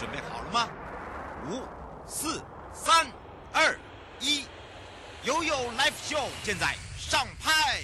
准备好了吗？五、四、三、二、一，悠悠 Live Show 现在上拍。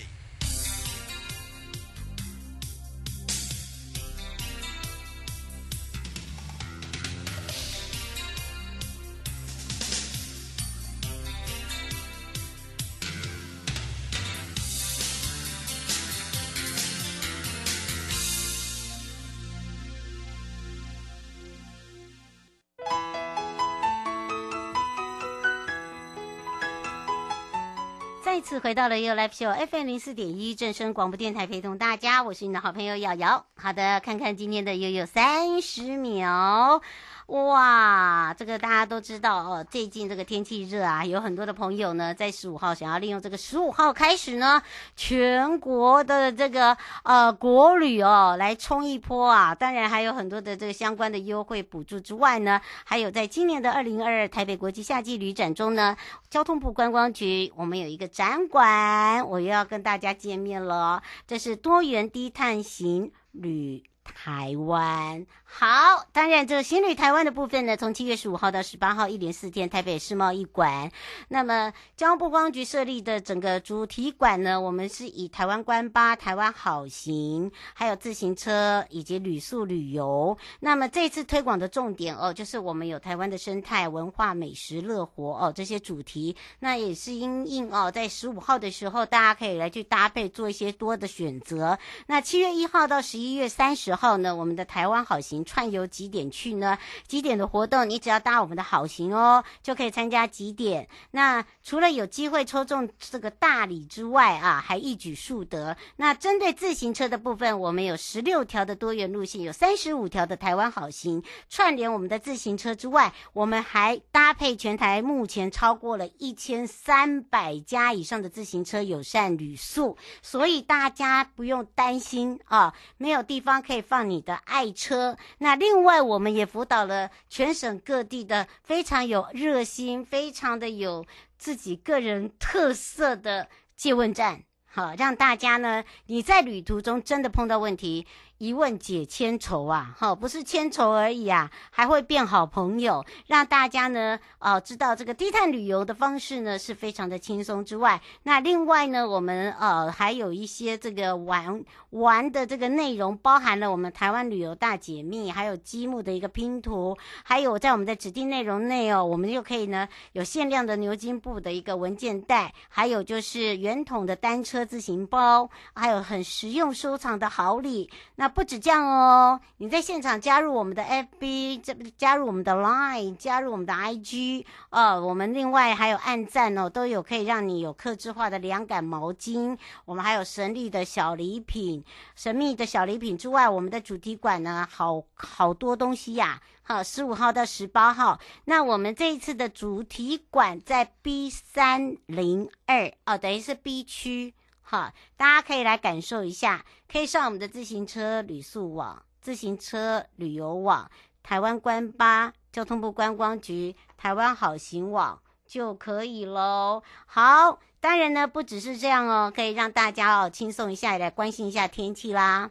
回到了 You Live Show FM 零四点一正声广播电台，陪同大家，我是你的好朋友瑶瑶。好的，看看今天的悠悠三十秒。哇，这个大家都知道哦，最近这个天气热啊，有很多的朋友呢，在十五号想要利用这个十五号开始呢，全国的这个呃国旅哦，来冲一波啊。当然还有很多的这个相关的优惠补助之外呢，还有在今年的二零二二台北国际夏季旅展中呢，交通部观光局我们有一个展馆，我又要跟大家见面了，这是多元低碳型旅。台湾好，当然这个行旅台湾的部分呢，从七月十五号到十八号一连四天，台北世贸一馆。那么交通部观光局设立的整个主题馆呢，我们是以台湾观巴、台湾好行，还有自行车以及旅宿旅游。那么这次推广的重点哦，就是我们有台湾的生态文化、美食、乐活哦这些主题。那也是因应哦，在十五号的时候，大家可以来去搭配做一些多的选择。那七月一号到十一月三十号呢，我们的台湾好行串游几点去呢？几点的活动，你只要搭我们的好行哦，就可以参加几点。那除了有机会抽中这个大礼之外啊，还一举数得。那针对自行车的部分，我们有十六条的多元路线，有三十五条的台湾好行串联我们的自行车之外，我们还搭配全台目前超过了一千三百家以上的自行车友善旅宿，所以大家不用担心啊，没有地方可以。放你的爱车。那另外，我们也辅导了全省各地的非常有热心、非常的有自己个人特色的借问站，好，让大家呢，你在旅途中真的碰到问题。一问解千愁啊，好，不是千愁而已啊，还会变好朋友，让大家呢，哦，知道这个低碳旅游的方式呢是非常的轻松之外，那另外呢，我们呃还有一些这个玩玩的这个内容，包含了我们台湾旅游大解密，还有积木的一个拼图，还有在我们的指定内容内哦，我们又可以呢有限量的牛津布的一个文件袋，还有就是圆筒的单车自行包，还有很实用收藏的好礼，那。不止这样哦，你在现场加入我们的 FB，这加入我们的 Line，加入我们的 IG，哦，我们另外还有按赞哦，都有可以让你有客制化的凉感毛巾，我们还有神秘的小礼品，神秘的小礼品之外，我们的主题馆呢，好好多东西呀，好，十五号到十八号，那我们这一次的主题馆在 B 三零二，哦，等于是 B 区。好，大家可以来感受一下，可以上我们的自行车旅宿网、自行车旅游网、台湾关巴、交通部观光局、台湾好行网就可以喽。好，当然呢，不只是这样哦，可以让大家哦轻松一下，来关心一下天气啦。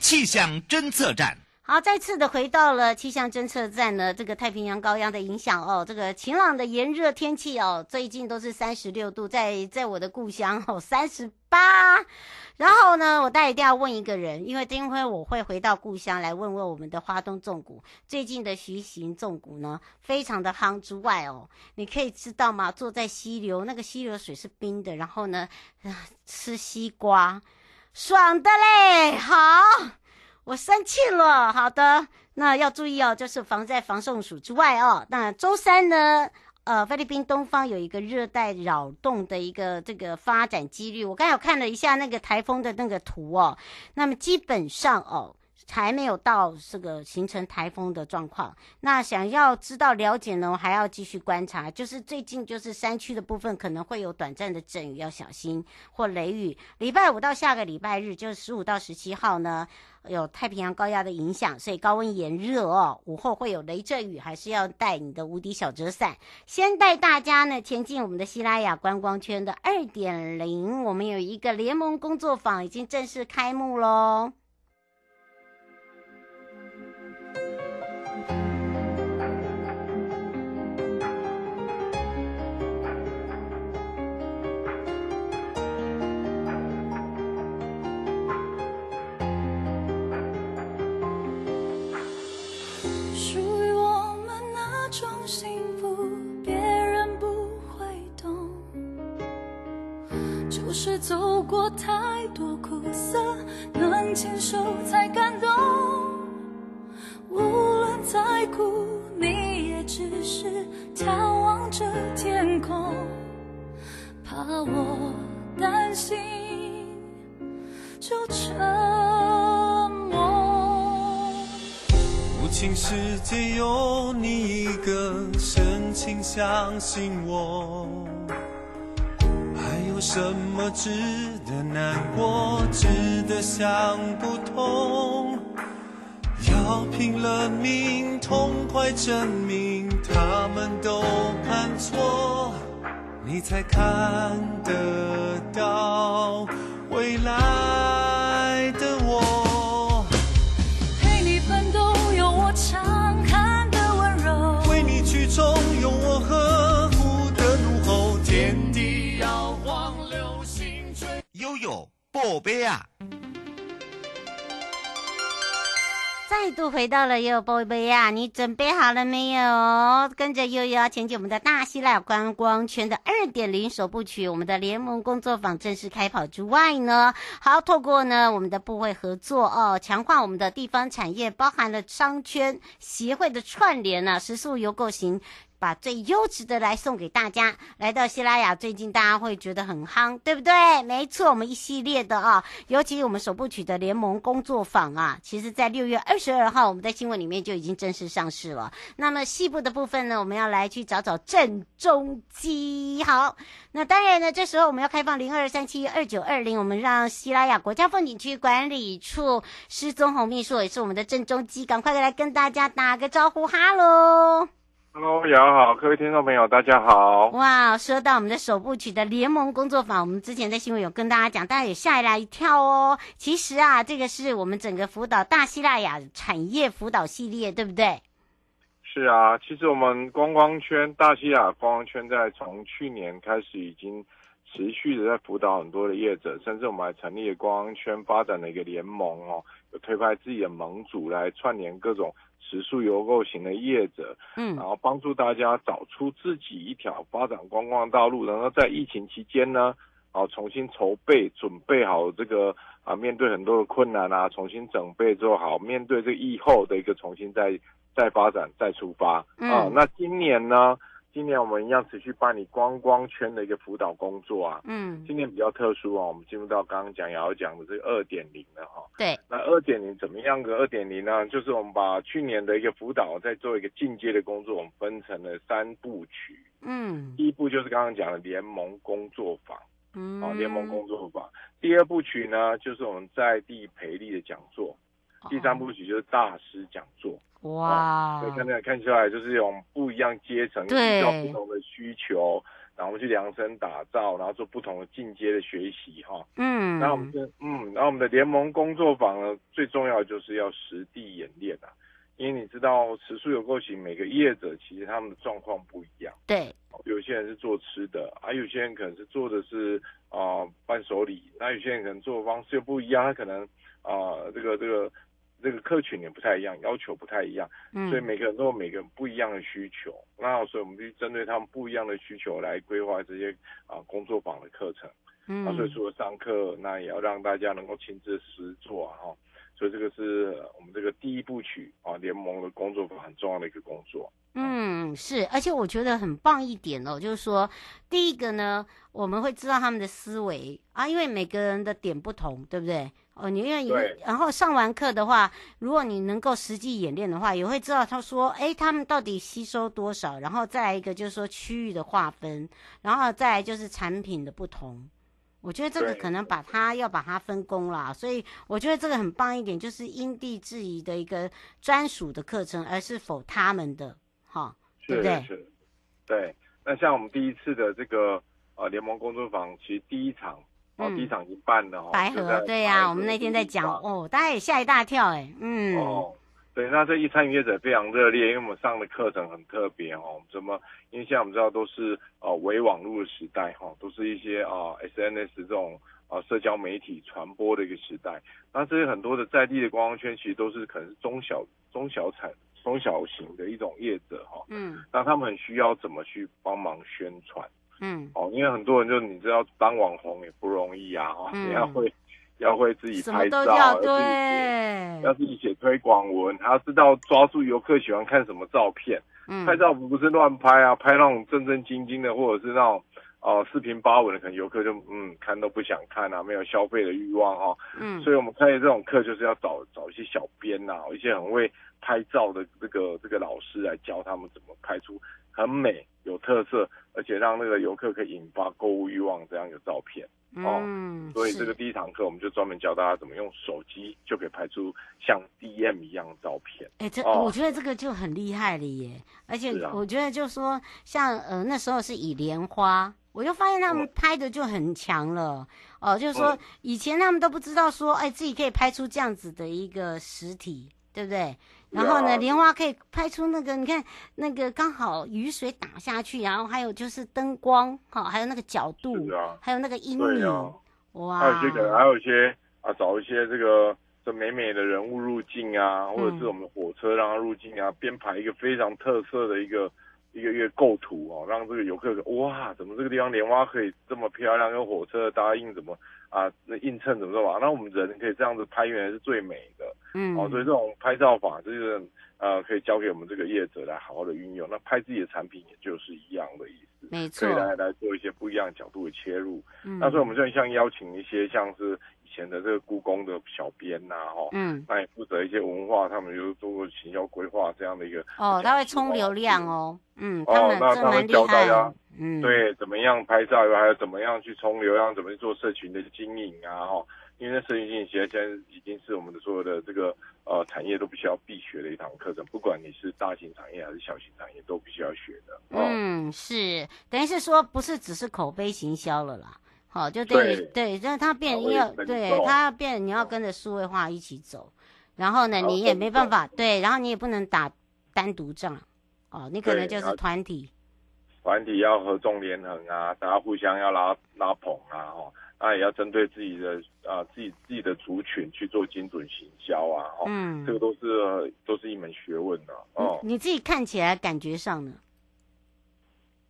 气象侦测站。好，再次的回到了气象侦测站呢，这个太平洋高压的影响哦，这个晴朗的炎热天气哦，最近都是三十六度，在在我的故乡哦，三十八。然后呢，我大一定要问一个人，因为今天我会回到故乡来问问我们的花东纵谷最近的徐行纵谷呢，非常的夯之外哦，你可以知道吗？坐在溪流，那个溪流水是冰的，然后呢，吃西瓜，爽的嘞，好。我生气了，好的，那要注意哦，就是防在防送暑之外哦。那周三呢，呃，菲律宾东方有一个热带扰动的一个这个发展几率，我刚才有看了一下那个台风的那个图哦，那么基本上哦。还没有到这个形成台风的状况，那想要知道了解呢，我还要继续观察。就是最近就是山区的部分可能会有短暂的阵雨，要小心或雷雨。礼拜五到下个礼拜日，就是十五到十七号呢，有太平洋高压的影响，所以高温炎热哦，午后会有雷阵雨，还是要带你的无敌小折伞。先带大家呢前进我们的西拉雅观光圈的二点零，我们有一个联盟工作坊已经正式开幕喽。走过太多苦涩，能牵手才感动。无论再苦，你也只是眺望着天空，怕我担心就沉默。无情世界有你一个深情相信我，有什么值得难过，值得想不通？要拼了命，痛快证明他们都看错，你才看得到未来宝贝啊！再度回到了悠悠宝贝啊！你准备好了没有？跟着悠悠前进我们的大希腊观光圈的二点零首部曲，我们的联盟工作坊正式开跑之外呢，好，透过呢我们的部会合作哦，强化我们的地方产业，包含了商圈协会的串联呢、啊，食宿游购行。把最优质的来送给大家。来到西拉雅，最近大家会觉得很夯，对不对？没错，我们一系列的啊，尤其我们首部曲的联盟工作坊啊，其实在六月二十二号，我们在新闻里面就已经正式上市了。那么细部的部分呢，我们要来去找找郑中基。好，那当然呢，这时候我们要开放零二三七二九二零，我们让西拉雅国家风景区管理处施宗泓秘书，也是我们的郑中基，赶快来跟大家打个招呼，哈喽。Hello，你好，各位听众朋友，大家好。哇，说到我们的首部曲的联盟工作坊，我们之前在新闻有跟大家讲，大家也吓了一跳哦。其实啊，这个是我们整个辅导大西拉雅产业辅导系列，对不对？是啊，其实我们观光圈大西拉雅观光圈在从去年开始已经持续的在辅导很多的业者，甚至我们还成立了观光圈发展的一个联盟哦，有推派自己的盟主来串联各种。食宿游购型的业者，嗯，然后帮助大家找出自己一条发展观光道路，然后在疫情期间呢，啊，重新筹备，准备好这个啊，面对很多的困难啊，重新准备做好，面对这个疫后的一个重新再再发展再出发，嗯、啊，那今年呢？今年我们一样持续办理观光圈的一个辅导工作啊。嗯。今年比较特殊啊，我们进入到刚刚讲瑶讲的这个二点零了哈。对。那二点零怎么样个二点零呢？就是我们把去年的一个辅导再做一个进阶的工作，我们分成了三部曲。嗯。第一步就是刚刚讲的联盟工作坊。嗯。啊，联盟工作坊。第二部曲呢，就是我们在地培力的讲座。第三部曲就是大师讲座。哇！所以看那看出来，就是用不一样阶层，遇到不同的需求，然后我们去量身打造，然后做不同的进阶的学习哈。嗯，那我们的嗯，然后我们的联盟工作坊呢，最重要的就是要实地演练啊，因为你知道食宿游购行每个业者其实他们的状况不一样。对，有些人是做吃的，啊，有些人可能是做的是啊、呃、伴手礼，那有些人可能做的方式又不一样，他可能啊、呃、这个这个。这个客群也不太一样，要求不太一样，嗯，所以每个人都有每个人不一样的需求。那所以我们就针对他们不一样的需求来规划这些啊工作坊的课程。嗯，那所以除了上课，那也要让大家能够亲自实做哈。所以这个是我们这个第一部曲啊联盟的工作坊很重要的一个工作。嗯，是，而且我觉得很棒一点哦，就是说第一个呢，我们会知道他们的思维啊，因为每个人的点不同，对不对？哦，你愿意，然后上完课的话，如果你能够实际演练的话，也会知道他说，哎，他们到底吸收多少，然后再来一个就是说区域的划分，然后再来就是产品的不同。我觉得这个可能把它要把它分工啦，所以我觉得这个很棒一点，就是因地制宜的一个专属的课程，而是否他们的，哈，对不对？是，对。那像我们第一次的这个呃联盟工作坊，其实第一场。哦，第一场已经办了哦。白河，对呀、啊，我们那天在讲哦，大家也吓一大跳哎，嗯。哦，对，那这一参与业者非常热烈，因为我们上的课程很特别哦。怎么？因为现在我们知道都是呃微网络的时代哈、哦，都是一些啊 SNS 这种啊社交媒体传播的一个时代。那这些很多的在地的观光圈，其实都是可能是中小中小产中小型的一种业者哈、哦。嗯。那他们很需要怎么去帮忙宣传？嗯，哦，因为很多人就你知道当网红也不容易啊，哦，嗯。你要会要会自己拍照，要自己写对。要，自己写推广文，还要知道抓住游客喜欢看什么照片。嗯，拍照不是乱拍啊，拍那种正正经经的，或者是那种哦、呃、四平八稳的，可能游客就嗯看都不想看啊，没有消费的欲望哈、哦。嗯，所以我们开的这种课就是要找找一些小编呐、一些很会拍照的这个这个老师来教他们怎么拍出很美、有特色，而且让那个游客可以引发购物欲望这样的照片。哦嗯，所以这个第一堂课我们就专门教大家怎么用手机就可以拍出像 DM 一样的照片。哎、这、哦我觉得这个就很厉害了耶！而且我觉得就说像呃那时候是以莲花，我就发现他们嗯拍的就很强了。哦、就是说嗯以前他们都不知道说，哎，自己可以拍出这样子的一个实体，对不对？然后呢，莲花可以拍出那个，你看那个刚好雨水打下去，然后还有就是灯光，哈、还有那个角度，啊还有那个阴影，啊哇！还有一些可能还有一些啊，找一些这个这美美的人物入境啊，或者是我们火车让它入境啊，编排一个非常特色的一个一个一个构图哦，让这个游客哇，怎么这个地方莲花可以这么漂亮，跟火车的搭印怎么啊，那映衬怎么说嘛？那我们人可以这样子拍，原来是最美的嗯，哦。所以这种拍照法就是呃，可以交给我们这个业者来好好的运用。那拍自己的产品也就是一样的意思，没错可以来来做一些不一样的角度的切入。嗯那所以我们就像邀请一些像是以前的这个故宫的小编呐、哈，嗯，那也负责一些文化，他们就做过行销规划这样的一个哦，他会充流量哦，嗯，哦那他们教大家，嗯，，对，怎么样拍照，还有怎么样去充流量，怎么去做社群的经营啊，哈，因为那社群经营现在现在已经是我们的所有的这个呃产业都必须要必学的一堂课程，不管你是大型产业还是小型产业，都必须要学的。哦、嗯，是，等于是说不是只是口碑行销了啦，好，就对对，但它变口碑要能对够它要变，你要跟着数位化一起走，然后呢，你也没办法对，然后你也不能打单独仗，哦，你可能就是团体，团体要合纵连横啊，大家互相要拉拉捧啊，哦，那也要针对自己的啊自己自己的族群去做精准行销啊，哦、嗯这个都是、呃都是一门学问的哦。你你自己看起来感觉上呢？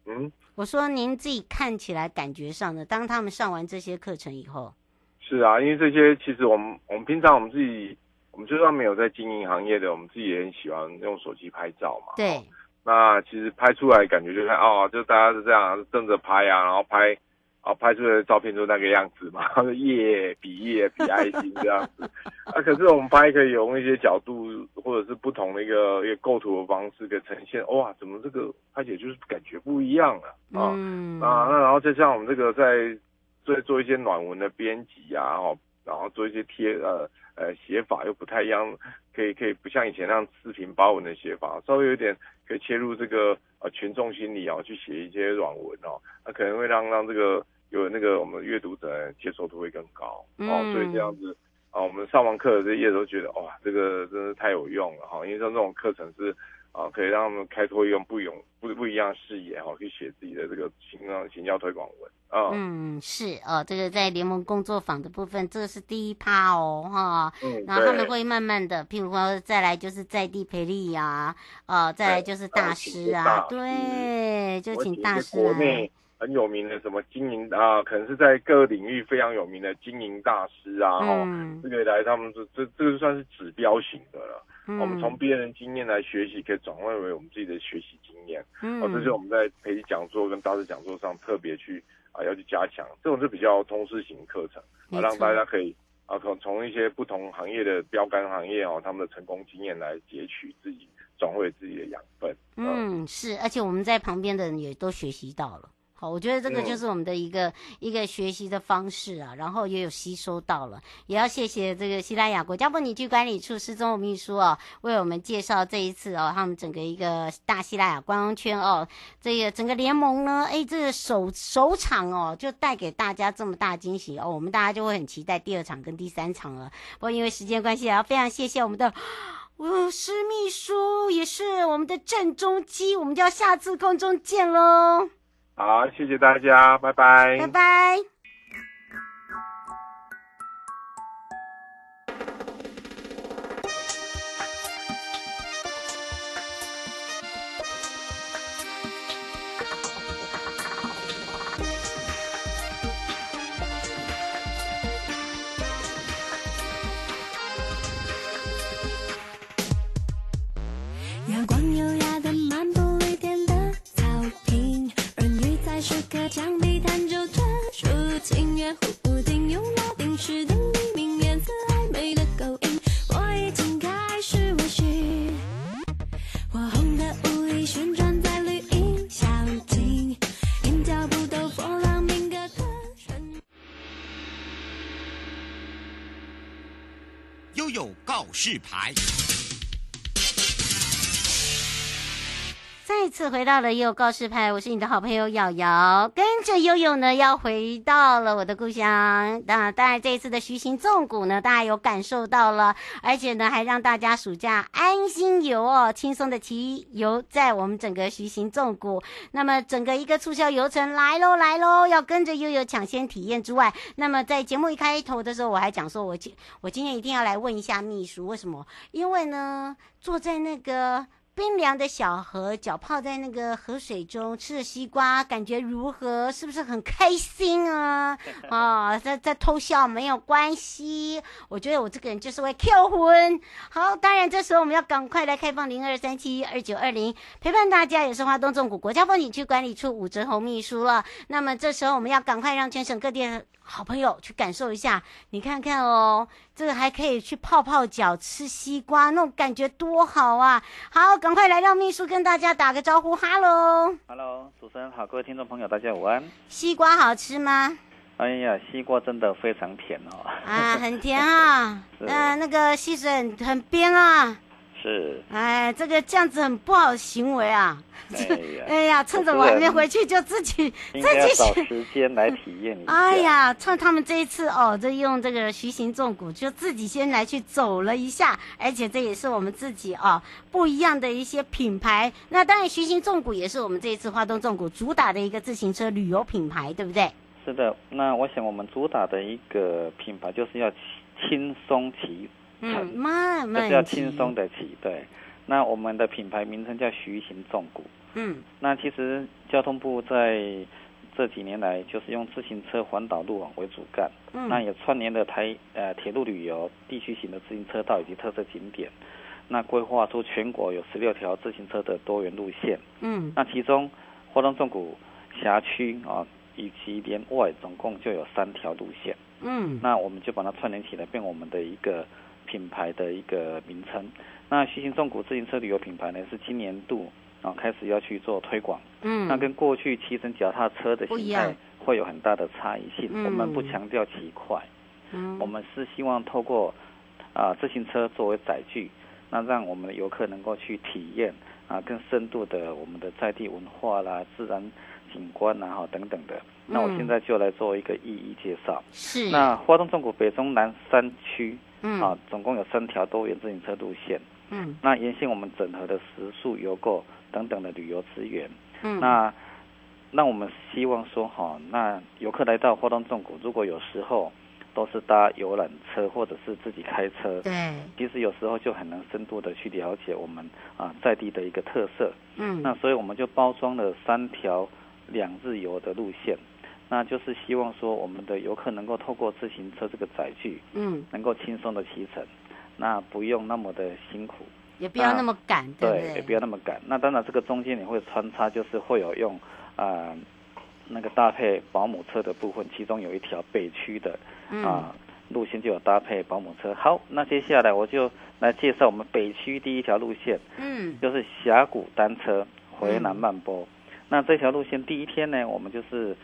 嗯，我说您自己看起来感觉上的，当他们上完这些课程以后，是啊，因为这些其实我们我们平常我们自己，我们就算没有在经营行业的，我们自己也很喜欢用手机拍照嘛。对，那其实拍出来感觉就是哦，就大家是这样正着拍啊，然后拍，然后拍出来的照片就那个样子嘛，然后耶比夜比爱心这样子。啊，可是我们拍可以用一些角度或者是不同的一个一个构图的方式，给呈现哇，怎么这个拍起来就是感觉不一样了啊。嗯啊，那然后就像我们这个在做做一些暖文的编辑啊，哦，然后做一些贴呃呃写法又不太一样，可以可以不像以前那样四平八稳的写法，稍微有点可以切入这个呃群众心理哦，去写一些软文哦，那可能会让让这个有那个我们阅读者接受度会更高哦，嗯所以这样子啊，我们上完课的这些页都觉得哇，这个真是太有用了哈，因为像这种课程是。啊，可以让他们开拓一种不一不不一样的视野哈，去写自己的这个行行销推广文啊。嗯，是哦，这个在联盟工作坊的部分，这个是第一趴哦，哈。嗯，然后他们会慢慢的，譬如说再来就是在地培力呀，呃，再来就是大师啊，对对，就请大师来国内。很有名的什么经营啊，可能是在各个领域非常有名的经营大师啊，这个来他们这这这个算是指标型的了。嗯我们从别人经验来学习，可以转换为我们自己的学习经验。嗯哦，这是我们在培训讲座跟大师讲座上特别去啊要去加强，这种是比较通识型课程啊，让大家可以啊从从一些不同行业的标杆行业哦，他们的成功经验来截取自己转为自己的养分。嗯，是，而且我们在旁边的人也都学习到了。好，我觉得这个就是我们的一个、嗯、一个学习的方式啊，然后也有吸收到了，也要谢谢这个西拉雅国家风景区管理处施宗泓秘书哦，为我们介绍这一次哦，他们整个一个大西拉雅观光圈哦，这个整个联盟呢，哎，这个首首场哦，就带给大家这么大惊喜哦，我们大家就会很期待第二场跟第三场了。不过因为时间关系，也要非常谢谢我们的。哦，施秘书也是我们的正中基，我们就要下次空中见喽。好谢谢大家拜拜。拜拜。阳光优雅的次回到了悠悠告示牌，我是你的好朋友瑶瑶，跟着悠悠呢，要回到了我的故乡。那当然，这一次的徐行纵谷呢，大家有感受到了，而且呢，还让大家暑假安心游哦，轻松的骑游在我们整个徐行纵谷。那么，整个一个促销游程来喽来喽，要跟着悠悠抢先体验之外，那么在节目一开头的时候，我还讲说我今我今天一定要来问一下秘书，为什么？因为呢，坐在那个。冰凉的小河，脚泡在那个河水中，吃着西瓜，感觉如何？是不是很开心啊？啊，在在偷笑没有关系。我觉得我这个人就是会 Q 魂。好，当然这时候我们要赶快来开放零二三七二九二零，陪伴大家也是华东纵谷国家风景区管理处武泽红秘书了。那么这时候我们要赶快让全省各地。好朋友去感受一下，你看看哦，这个还可以去泡泡脚、吃西瓜，那种感觉多好啊！好，赶快来让秘书跟大家打个招呼，哈喽，哈喽，主持人好，各位听众朋友，大家午安。西瓜好吃吗？哎呀，西瓜真的非常甜哦。啊，很甜啊，嗯、呃，那个溪水很很冰啊。是，哎，这个这样子很不好的行为啊！哎呀，哎呀，趁着我还没回去，就自己 自己找时间来体验一下。哎呀，趁他们这一次哦，这用这个徐行重谷，就自己先来去走了一下，而且这也是我们自己哦不一样的一些品牌。那当然，徐行重谷也是我们这一次花东重谷主打的一个自行车旅游品牌，对不对？是的，那我想我们主打的一个品牌就是要轻松骑。嗯，慢慢，就是要轻松的骑，对。那我们的品牌名称叫徐行重谷。嗯，那其实交通部在这几年来，就是用自行车环岛路网为主干，嗯，那也串联了台呃铁路旅游、地区型的自行车道以及特色景点，那规划出全国有十六条自行车的多元路线。嗯，那其中花东纵谷辖区啊以及连外总共就有三条路线。嗯，那我们就把它串联起来，变我们的一个。品牌的一个名称，那徐行重谷自行车旅游品牌呢，是今年度啊开始要去做推广。嗯，那跟过去骑乘脚踏车的形态会有很大的差异性。我们不强调骑快，嗯，我们是希望透过啊自行车作为载具，那让我们的游客能够去体验啊更深度的我们的在地文化啦、自然景观啊等等的。那我现在就来做一个一一介绍。是。那花东纵谷北中南三区。嗯，啊，总共有三条多元自行车路线。嗯，那沿线我们整合的食宿游购等等的旅游资源。嗯，那那我们希望说哈，那游客来到花东纵谷，如果有时候都是搭游览车或者是自己开车，对，其实有时候就很能深度的去了解我们啊在地的一个特色。嗯，那所以我们就包装了三条两日游的路线。那就是希望说，我们的游客能够透过自行车这个载具，嗯，能够轻松的骑乘，那不用那么的辛苦，也不要那么赶，对，对，也不要那么赶。那当然，这个中间你会穿插，就是会有用啊、呃、那个搭配保姆车的部分，其中有一条北区的啊、路线就有搭配保姆车。好，那接下来我就来介绍我们北区第一条路线，嗯，就是峡谷单车回南曼波。嗯、那这条路线第一天呢，我们就是。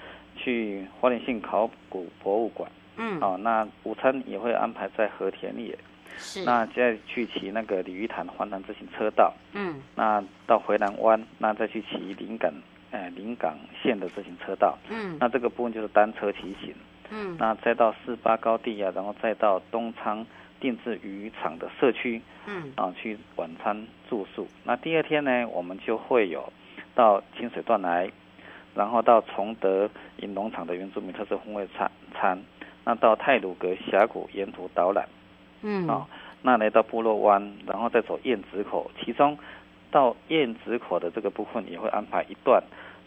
去花莲县考古博物馆，嗯，好、哦，那午餐也会安排在和田野，是，那再去骑那个鲤鱼潭环潭自行车道，嗯，那到回南湾，那再去骑临港，呃，临港线的自行车道，嗯，那这个部分就是单车骑行，嗯，那再到四八高地啊，然后再到东昌定制渔场的社区，嗯，啊，去晚餐住宿，那第二天呢，我们就会有到清水断崖。然后到崇德银农场的原住民特色风味餐餐，那到泰鲁阁峡谷沿途导览，嗯，啊、哦，那来到部落湾，然后再走燕子口，其中到燕子口的这个部分也会安排一段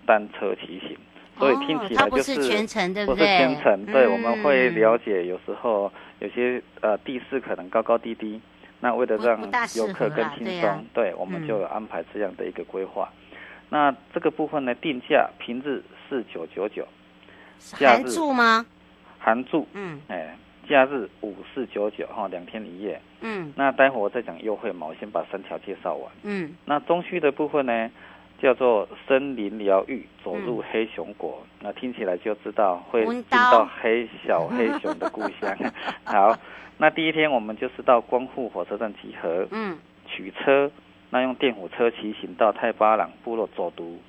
单车骑行，所以听起来就是、哦、不是全程，对不对？不是全程，对，嗯、我们会了解有时候有些呃地势可能高高低低，那为了让游客更轻松，对，我们就有安排这样的一个规划。嗯那这个部分呢，定价平日四九九九，含住吗？含住，嗯，哎，假日五四九九哈，两天一夜，嗯，那待会我再讲优惠嘛，我先把三条介绍完，嗯，那中区的部分呢，叫做森林疗愈，走入黑熊国。嗯、那听起来就知道会进到黑小黑熊的故乡。好，那第一天我们就是到光复火车站集合，嗯，取车，那用电火车骑行到泰巴朗部落走读，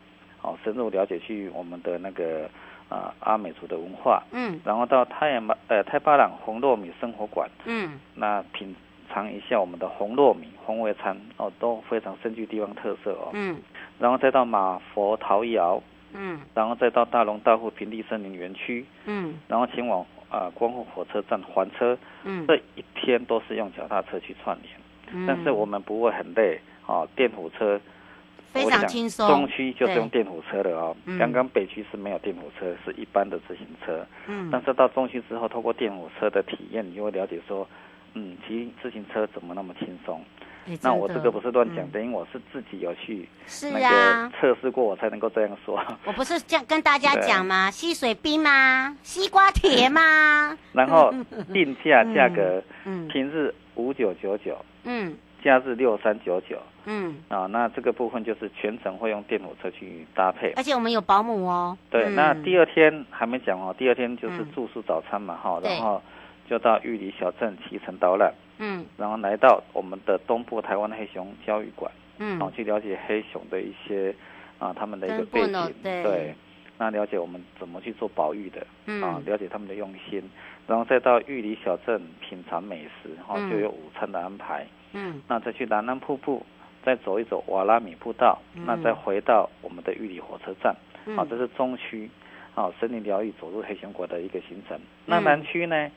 哦，深入了解去我们的那个啊、呃、阿美族的文化，嗯，然后到太巴呃泰巴朗红糯米生活馆，嗯，那品。尝一下我们的红糯米红味餐哦，都非常深具地方特色哦。嗯，然后再到马佛陶窑，嗯，然后再到大龙大户平地森林园区，嗯，然后前往啊、呃、光复火车站还车，嗯，这一天都是用脚踏车去串联，嗯，但是我们不会很累哦，电火车非常轻松。中区就是用电火车的哦，刚刚北区是没有电火车，是一般的自行车，嗯，但是到中区之后，透过电火车的体验，你就会了解说。嗯，骑自行车怎么那么轻松？欸、那我这个不是乱讲，嗯、等于我是自己有去那个测试过，我才能够这样说。我不是这样跟大家讲吗？溪水冰吗？西瓜铁吗？然后 定价价格，嗯，平日五九九九，嗯，假日六三九九，嗯，啊，那这个部分就是全程会用电火车去搭配，而且我们有保姆哦。对，嗯、那第二天还没讲哦，第二天就是住宿早餐嘛，哈、嗯，然后。就到玉里小镇骑乘导览，嗯，然后来到我们的东部台湾黑熊教育馆，嗯，然后去了解黑熊的一些啊他们的一个背景，对，对，那了解我们怎么去做保育的，嗯，啊，了解他们的用心，然后再到玉里小镇品尝美食，然后就有午餐的安排，嗯，那再去南南瀑布，再走一走瓦拉米步道，嗯，那再回到我们的玉里火车站，嗯，啊，这是中区，啊，森林疗愈走入黑熊国的一个行程，那南区呢？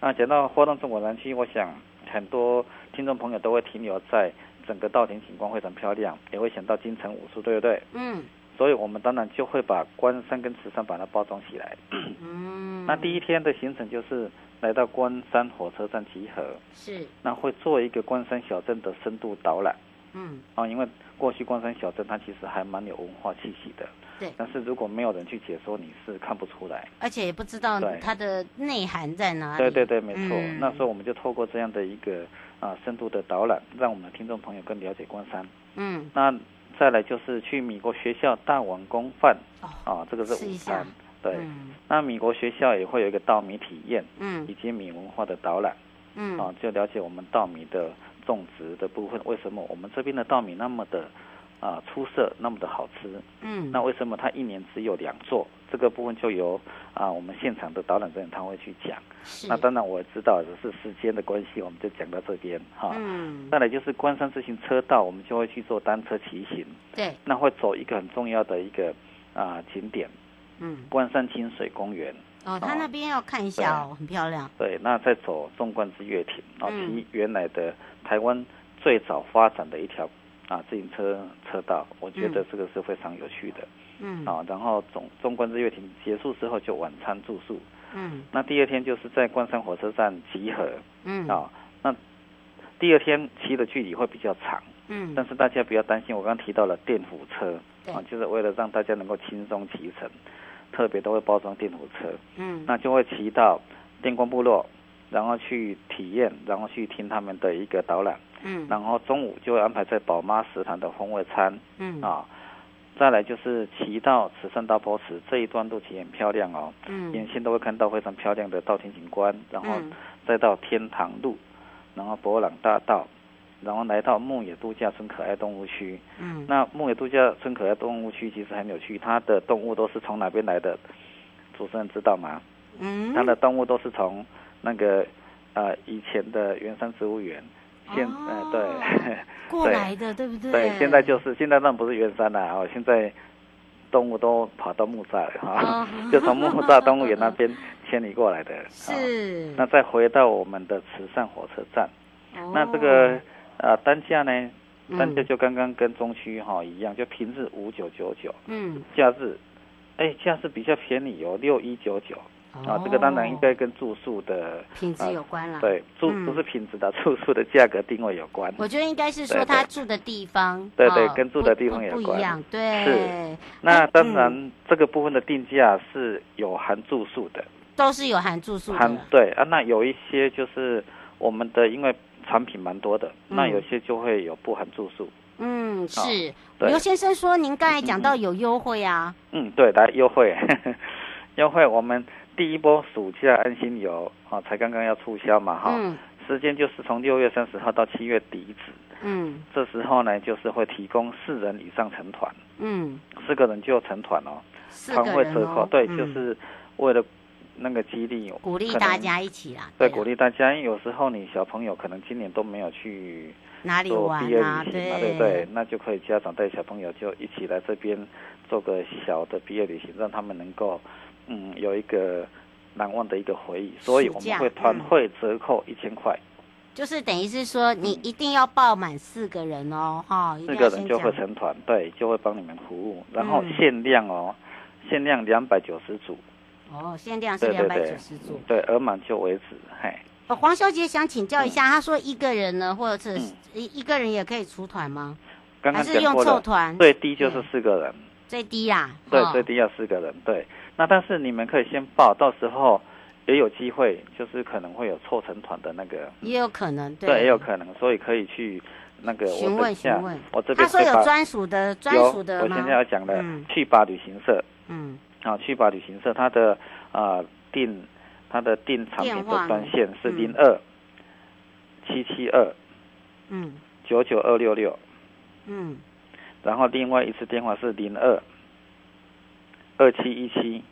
那讲到活动中国南区，我想很多听众朋友都会停留在整个稻田景观非常漂亮，也会想到金城武术，对不对？嗯。所以我们当然就会把关山跟池山把它包装起来。嗯。那第一天的行程就是来到关山火车站集合。是。那会做一个关山小镇的深度导览。嗯。啊，因为过去关山小镇它其实还蛮有文化气息的。对，但是如果没有人去解说，你是看不出来，而且也不知道它的内涵在哪里。对对对，没错。嗯、那时候我们就透过这样的一个啊深度的导览，让我们的听众朋友更了解关山。嗯。那再来就是去米国学校大碗公饭，哦、啊，这个是午餐。对。嗯、那米国学校也会有一个稻米体验，嗯，以及米文化的导览，嗯，啊，就了解我们稻米的种植的部分，为什么我们这边的稻米那么的。啊，出色那么的好吃，嗯，那为什么它一年只有两座？这个部分就由啊我们现场的导览人员他会去讲。是那当然我也知道，只是时间的关系，我们就讲到这边哈。嗯。再来就是关山自行车道，我们就会去做单车骑行。对。那会走一个很重要的一个啊景点，嗯，关山清水公园。哦，他那边要看一下哦，很漂亮。对，那再走纵贯之月亭，啊，骑原来的台湾最早发展的一条。啊，自行车车道，我觉得这个是非常有趣的。嗯，啊，然后总中观日月亭结束之后就晚餐住宿。嗯，那第二天就是在关山火车站集合。嗯，啊，那第二天骑的距离会比较长。嗯，但是大家不要担心，我刚刚提到了电扶车，对啊，就是为了让大家能够轻松骑乘，特别都会包装电扶车。嗯，那就会骑到电光部落，然后去体验，然后去听他们的一个导览。嗯，然后中午就会安排在宝妈食堂的风味餐。嗯啊，再来就是骑到慈善大坡池这一段路，其实很漂亮哦。嗯，沿线都会看到非常漂亮的稻田景观，然后再到天堂路，然后博朗大道，然后来到牧野度假村可爱动物区。嗯，那牧野度假村可爱动物区其实很有趣，它的动物都是从哪边来的？主持人知道吗？嗯，它的动物都是从那个呃以前的原生植物园。现呃对，过 来的对不对？对，现在就是现在那不是圆山了哦，现在动物都跑到木栅了哈，就从木栅 动物园那边迁移过来的。是。那再回到我们的慈善火车站，那这个呃单价呢？单价就刚刚跟中区哈一样，就平日五九九九，嗯，假日，哎，假日比较便宜哦，六一九九。啊，这个当然应该跟住宿的品质有关了。对，住不是品质的，住宿的价格定位有关。我觉得应该是说他住的地方，对对，跟住的地方有关。不一样，对。是，那当然这个部分的定价是有含住宿的，都是有含住宿的。含对啊，那有一些就是我们的，因为产品蛮多的，那有些就会有不含住宿。嗯，是。刘先生说，您刚才讲到有优惠啊。嗯，对，来优惠，优惠。我们第一波暑假安心游啊，才刚刚要促销嘛，哈。嗯。时间就是从六月三十号到七月底止。嗯。这时候呢，就是会提供四人以上成团。嗯。四个人就成团哦。团会折扣，对，就是为了那个激励，鼓励大家一起啦。对，鼓励大家，因为有时候你小朋友可能今年都没有去。哪里玩啊？对对对，那就可以家长带小朋友就一起来这边做个小的毕业旅行，让他们能够嗯有一个难忘的一个回忆。所以我们会团会折扣一千块，就是等于是说你一定要报满四个人哦，哈，四个人就会成团，对，就会帮你们服务，然后限量哦，限量两百九十组。哦，限量是两百九十组，对，额满就为止，嘿。黄小姐想请教一下，她说一个人呢，或者是一一个人也可以出团吗？还是用凑团？最低就是四个人。最低呀？对，最低要四个人。对，那但是你们可以先报，到时候也有机会，就是可能会有凑成团的那个。也有可能，对，也有可能，所以可以去那个询问询问。我这边他说有专属的专属的吗？我现在要讲的去吧旅行社。嗯。啊，去吧旅行社，他的啊订。他的订产品的专线是零二七七二嗯九九二六六嗯，然后另外一次电话是零二二七一七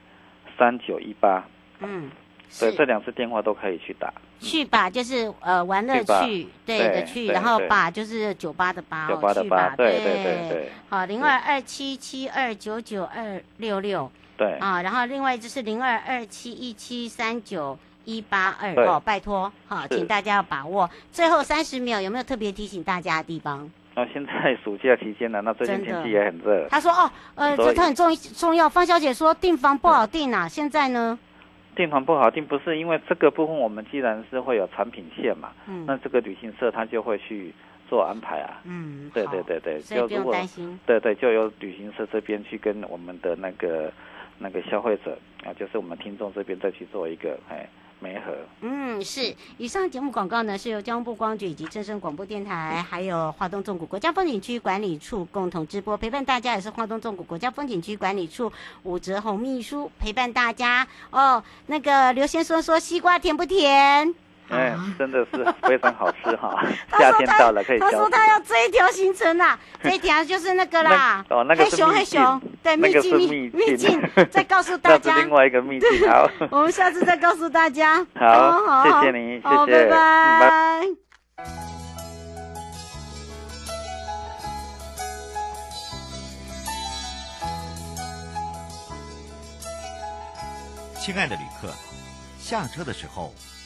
三九一八嗯，对，这两次电话都可以去打。去吧就是呃玩乐趣对的去，然后把就是酒吧的吧，酒吧的吧，对对对对。好，零二二七七二九九二六六。对。啊，然后另外就是零二二七一七三九一八二哦，拜托好，请大家要把握。最后三十秒，有没有特别提醒大家的地方？啊，现在暑假期间呢，那最近天气也很热。他说哦，呃，这他很重重要。方小姐说订房不好订啊，现在呢？订房不好订，不是因为这个部分，我们既然是会有产品线嘛，嗯，那这个旅行社他就会去做安排啊，嗯，对对对对，所以不用担心。对对，就由旅行社这边去跟我们的那个。那个消费者啊，就是我们听众这边再去做一个哎梅河。嗯，是。以上节目广告呢，是由交通部光局以及正声广播电台，还有华东纵谷国家风景区管理处共同直播，陪伴大家也是华东纵谷国家风景区管理处武哲红秘书陪伴大家哦。那个刘先生说西瓜甜不甜？哎，真的是 非常好吃哈！夏天到了可以。他说他要这一条行程呐，这一条就是那个啦。哦，那个黑熊黑熊。对，秘境秘秘境，再告诉大家。另外一个秘境。好，我们下次再告诉大家。好，好，谢谢你，谢谢，拜拜。亲爱的旅客，下车的时候。